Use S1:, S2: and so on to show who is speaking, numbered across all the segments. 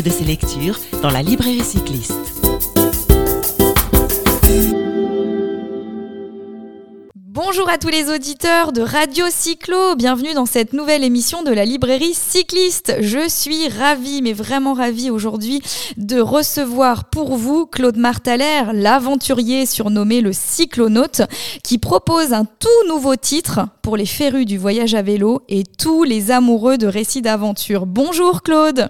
S1: de ses lectures dans la librairie cycliste.
S2: Bonjour à tous les auditeurs de Radio Cyclo, bienvenue dans cette nouvelle émission de la librairie cycliste. Je suis ravie, mais vraiment ravie aujourd'hui de recevoir pour vous Claude Martaler, l'aventurier surnommé le cyclonaute, qui propose un tout nouveau titre pour les férus du voyage à vélo et tous les amoureux de récits d'aventure. Bonjour Claude.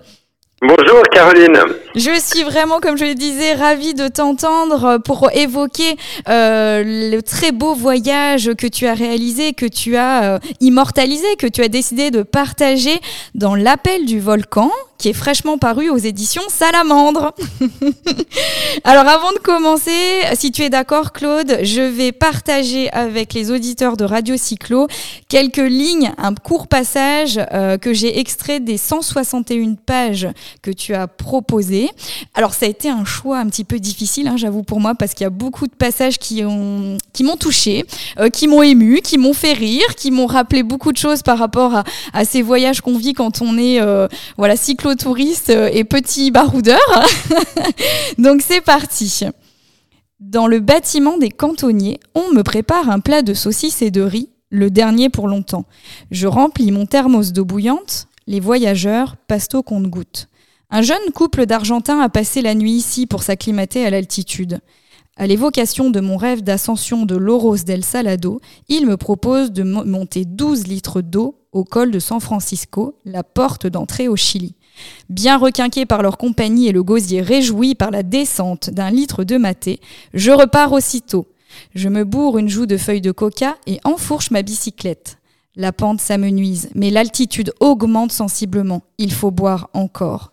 S3: Bonjour Caroline.
S2: Je suis vraiment, comme je le disais, ravie de t'entendre pour évoquer euh, le très beau voyage que tu as réalisé, que tu as euh, immortalisé, que tu as décidé de partager dans l'appel du volcan, qui est fraîchement paru aux éditions Salamandre. Alors avant de commencer, si tu es d'accord Claude, je vais partager avec les auditeurs de Radio Cyclo quelques lignes, un court passage euh, que j'ai extrait des 161 pages que tu as proposé. Alors ça a été un choix un petit peu difficile, hein, j'avoue pour moi, parce qu'il y a beaucoup de passages qui ont qui m'ont touché, euh, qui m'ont ému, qui m'ont fait rire, qui m'ont rappelé beaucoup de choses par rapport à, ces voyages qu'on vit quand on est euh, voilà cyclotouriste euh, et petit baroudeur. Donc c'est parti. Dans le bâtiment des cantonniers, on me prépare un plat de saucisses et de riz, le dernier pour longtemps. Je remplis mon thermos d'eau bouillante. Les voyageurs passent au compte-gouttes. Un jeune couple d'Argentins a passé la nuit ici pour s'acclimater à l'altitude. À l'évocation de mon rêve d'ascension de l'Oros del Salado, il me propose de monter 12 litres d'eau au col de San Francisco, la porte d'entrée au Chili. Bien requinqué par leur compagnie et le gosier réjoui par la descente d'un litre de maté, je repars aussitôt. Je me bourre une joue de feuilles de coca et enfourche ma bicyclette. La pente s'amenuise, mais l'altitude augmente sensiblement. Il faut boire encore.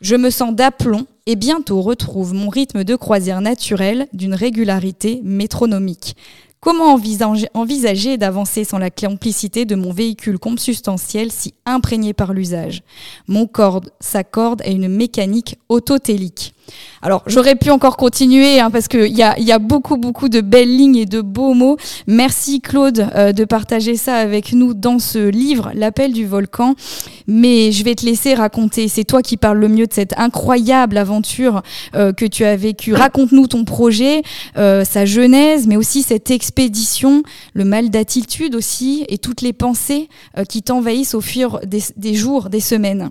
S2: Je me sens d'aplomb et bientôt retrouve mon rythme de croisière naturel d'une régularité métronomique. Comment envisager, d'avancer sans la complicité de mon véhicule consubstantiel si imprégné par l'usage? Mon corps s'accorde à une mécanique autotélique. Alors, j'aurais pu encore continuer hein, parce qu'il y a, y a beaucoup, beaucoup de belles lignes et de beaux mots. Merci Claude euh, de partager ça avec nous dans ce livre, L'appel du volcan. Mais je vais te laisser raconter. C'est toi qui parles le mieux de cette incroyable aventure euh, que tu as vécue. Raconte-nous ton projet, euh, sa genèse, mais aussi cette expédition, le mal d'attitude aussi et toutes les pensées qui t'envahissent au fur des jours, des semaines.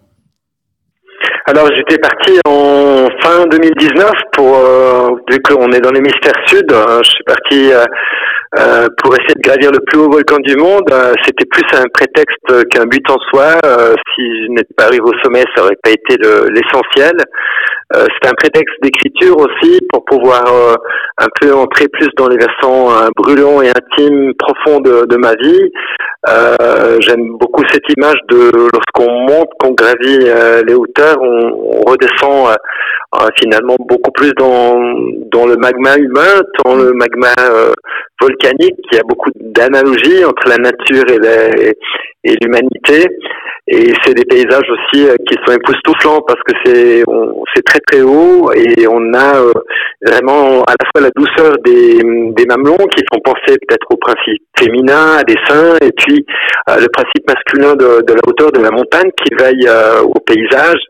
S3: Alors j'étais parti en fin 2019 pour euh, vu qu'on est dans l'hémisphère sud, euh, je suis parti euh, euh, pour essayer de gravir le plus haut volcan du monde. C'était plus un prétexte qu'un but en soi. si je n'étais pas arrivé au sommet, ça aurait pas été l'essentiel. C'était un prétexte d'écriture aussi pour pouvoir un peu entrer plus dans les versants brûlants et intimes, profonds de, de ma vie. J'aime beaucoup cette image de lorsqu'on monte, qu'on gravit les hauteurs, on on, redescend euh, euh, finalement beaucoup plus dans, dans le magma humain, dans le magma euh, volcanique. Il y a beaucoup d'analogies entre la nature et l'humanité. Et c'est des paysages aussi qui sont époustouflants parce que c'est très très haut et on a vraiment à la fois la douceur des, des mamelons qui font penser peut-être au principe féminin, à des seins, et puis le principe masculin de, de, la hauteur de la montagne qui veille au paysage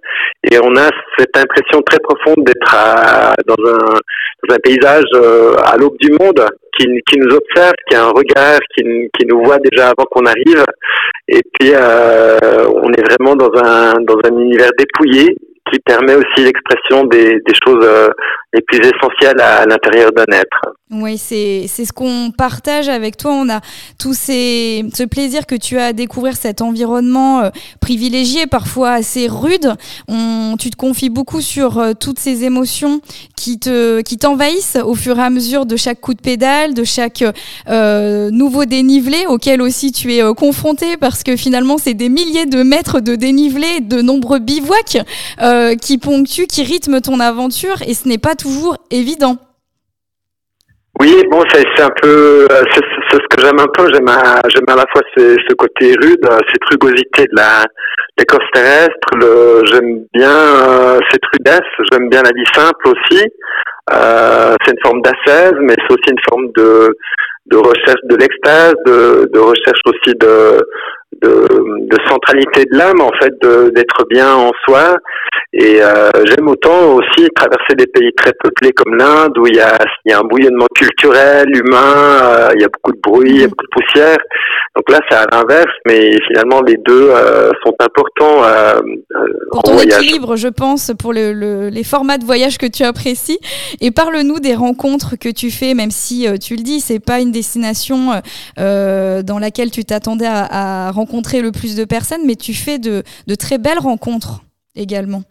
S3: et on a cette impression très profonde d'être dans un, paysage euh, à l'aube du monde qui, nous observe, qui a un regard, qui, nous voit déjà avant qu'on arrive. Et puis euh, on est vraiment dans un, univers dépouillé qui permet aussi l'expression des, des choses euh, les plus essentielles à, l'intérieur d'un être.
S2: Oui, c'est ce qu'on partage avec toi. On a tout ces, ce plaisir que tu as à découvrir cet environnement euh, privilégié, parfois assez rude. Tu te confies beaucoup sur euh, toutes ces émotions qui te qui t'envahissent au fur et à mesure de chaque coup de pédale, de chaque euh, nouveau dénivelé auquel aussi tu es confronté parce que finalement c'est des milliers de mètres de dénivelé, de nombreux bivouacs qui ponctuent, qui rythment ton aventure et ce n'est pas toujours évident.
S3: Oui, bon, c'est un peu, euh, c'est ce que j'aime un peu. J'aime à, à la fois ce, côté rude, euh, cette rugosité de la l'écorce terrestre. j'aime bien euh, cette rudesse. J'aime bien la vie simple aussi. c'est une forme d'ascèse, mais c'est aussi une forme de de recherche de l'extase, de recherche aussi de de, centralité de l'âme, en fait, d'être bien en soi. Et euh, j'aime autant aussi traverser des pays très peuplés comme l'Inde, où il y a, il y a un bouillonnement culturel, humain, euh, il y a beaucoup de bruit, il y a beaucoup de poussière. Donc là, c'est à l'inverse, mais finalement, les deux euh, sont importants
S2: pour ton équilibre, je pense, pour le, les formats de voyage que tu apprécies. Et parle-nous des rencontres que tu fais, même si tu le dis, c'est pas une destination dans laquelle tu t'attendais à, à rencontrer le plus de personnes, mais tu fais de, de très belles rencontres également.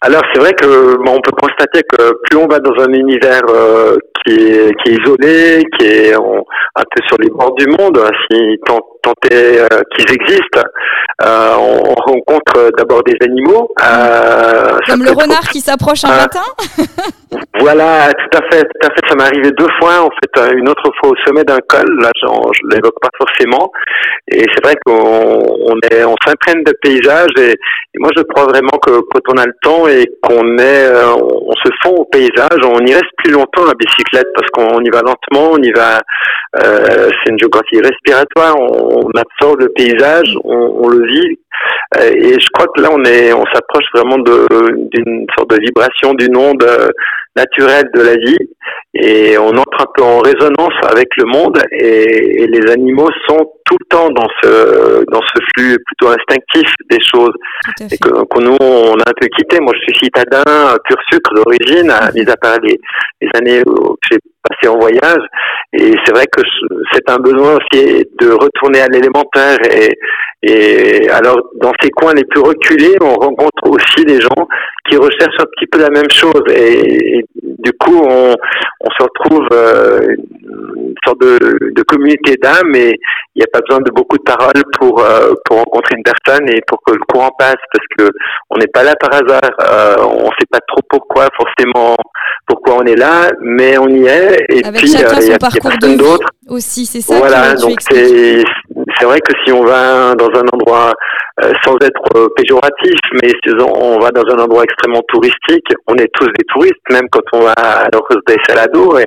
S3: Alors c'est vrai que on peut constater que plus on va dans un univers euh, qui, est, qui est isolé, qui est un peu sur les bords du monde, si tant, tant est euh, qu'ils existent, euh, on rencontre d'abord des animaux.
S2: Comme le renard qui s'approche un matin.
S3: voilà, tout à fait, tout à fait. Ça m'est arrivé deux fois, en fait, une autre fois au sommet d'un col. Là, je l'évoque pas forcément. Et c'est vrai qu'on on est, on s'imprègne de paysages. Et, et, moi, je crois vraiment que quand on a le temps et qu'on est, euh, on, fond au paysage, on y reste plus longtemps à bicyclette parce qu'on y va lentement, on y va. Euh, c'est une géographie respiratoire. On, absorbe le paysage, on, on le vit. Euh, et je crois que là, on est, on s'approche vraiment d'une sorte de vibration d'une onde euh, naturelle de la vie et on entre un peu en résonance avec le monde et, et, les animaux sont tout le temps dans ce dans ce flux plutôt instinctif des choses. Et que, que, nous on a un peu quitté. Moi je suis citadin pur sucre d'origine mis à part les, les années où j'ai passé en voyage. Et c'est vrai que c'est un besoin aussi de retourner à l'élémentaire et, et alors dans ces coins les plus reculés on rencontre aussi des gens qui recherchent un petit peu la même chose. Et, du coup on, on se retrouve euh, une sorte de, de communauté d'âme et il n'y a pas besoin de beaucoup de paroles pour euh, pour rencontrer une personne et pour que le courant passe parce que on n'est pas là par hasard euh, on sait pas trop pourquoi forcément pourquoi on est là mais on y est et
S2: puis il y a, personne d'autre. aussi c'est ça
S3: voilà donc c'est c'est vrai que si on va dans un endroit euh, sans être euh, péjoratif, mais si on va dans un endroit extrêmement touristique, on est tous des touristes, même quand on va à l'Orcos des Salado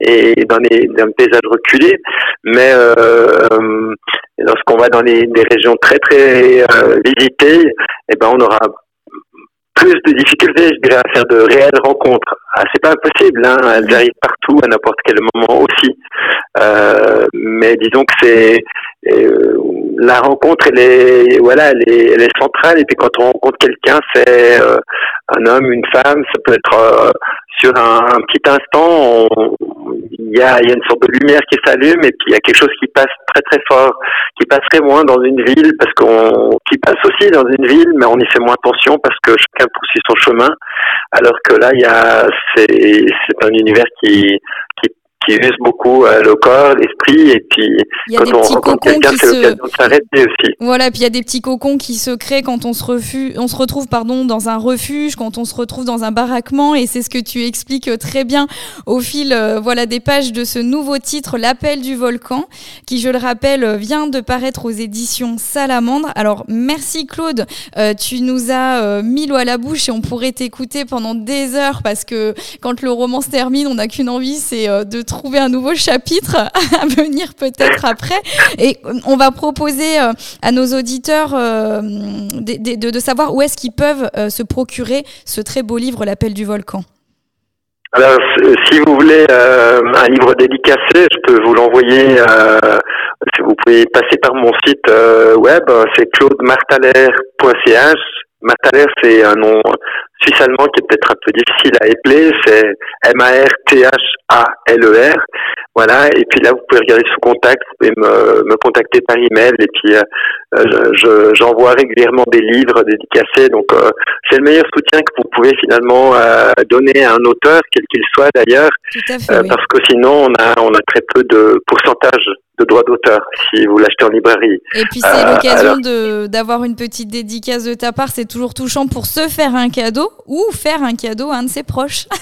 S3: et, dans, les, dans paysages reculés. Mais euh, lorsqu'on va dans les, des régions très très euh, visitées, eh ben on aura plus de difficultés, je dirais, à faire de réelles rencontres. Ah, c'est pas impossible, hein, elles arrivent partout à n'importe quel moment aussi. Euh, mais disons que c'est euh, la rencontre, elle est voilà, elle est, elle est, centrale. Et puis quand on rencontre quelqu'un, c'est euh, un homme, une femme, ça peut être euh, sur un, petit instant, il y a, y a une sorte de lumière qui s'allume et puis il y a quelque chose qui passe très très fort, qui passerait moins dans une ville parce qu'on, qui passe aussi dans une ville, mais on y fait moins attention parce que chacun poursuit son chemin. Alors que là, il y a, c'est, c'est un univers qui, qui qui use beaucoup euh, le corps, l'esprit, et puis quand on rencontre quelqu'un, c'est l'occasion de s'arrêter aussi.
S2: Voilà, puis il y a des petits cocons qui se créent quand on se, refuse, on se retrouve pardon, dans un refuge, quand on se retrouve dans un baraquement, et c'est ce que tu expliques très bien au fil euh, voilà, des pages de ce nouveau titre, L'appel du volcan, qui, je le rappelle, vient de paraître aux éditions Salamandre. Alors, merci Claude, euh, tu nous as mis l'eau à la bouche et on pourrait t'écouter pendant des heures parce que quand le roman se termine, on n'a qu'une envie, c'est de trouver un nouveau chapitre à venir peut-être après. Et on va proposer euh, à nos auditeurs euh, de, savoir où est-ce qu'ils peuvent euh, se procurer ce très beau livre, L'appel du volcan.
S3: Alors, si vous voulez un livre dédicacé, je peux vous l'envoyer. si vous pouvez passer par mon site web, c'est claudemartaler.ch. Martaler, c'est un nom suisse-allemand qui est peut-être un peu difficile à épeler, c'est M-A-R-T-H-A-L-E-R. Voilà, et puis là, vous pouvez regarder sous contact, vous pouvez me, me contacter par email, et puis euh, je, j'envoie régulièrement des livres dédicacés. Donc, euh, c'est le meilleur soutien que vous pouvez finalement euh, donner à un auteur, quel qu'il soit d'ailleurs, parce que sinon, on a, on a très peu de pourcentage de droits d'auteur si vous l'achetez en librairie.
S2: Et puis c'est l'occasion de d'avoir une petite dédicace de ta part, c'est toujours touchant pour se faire un cadeau ou faire un cadeau à un de ses proches.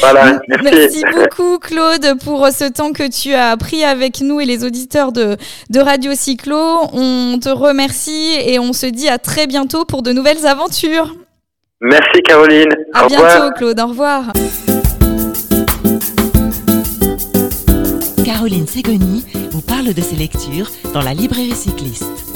S3: Voilà,
S2: merci. beaucoup Claude pour ce temps que tu as pris avec nous et les auditeurs de, de Radio Cyclo. On te remercie et on se dit à très bientôt pour de nouvelles aventures.
S3: Merci Caroline.
S2: À bientôt Claude, au revoir.
S1: Caroline Ségoni vous parle de ses lectures dans la librairie cycliste.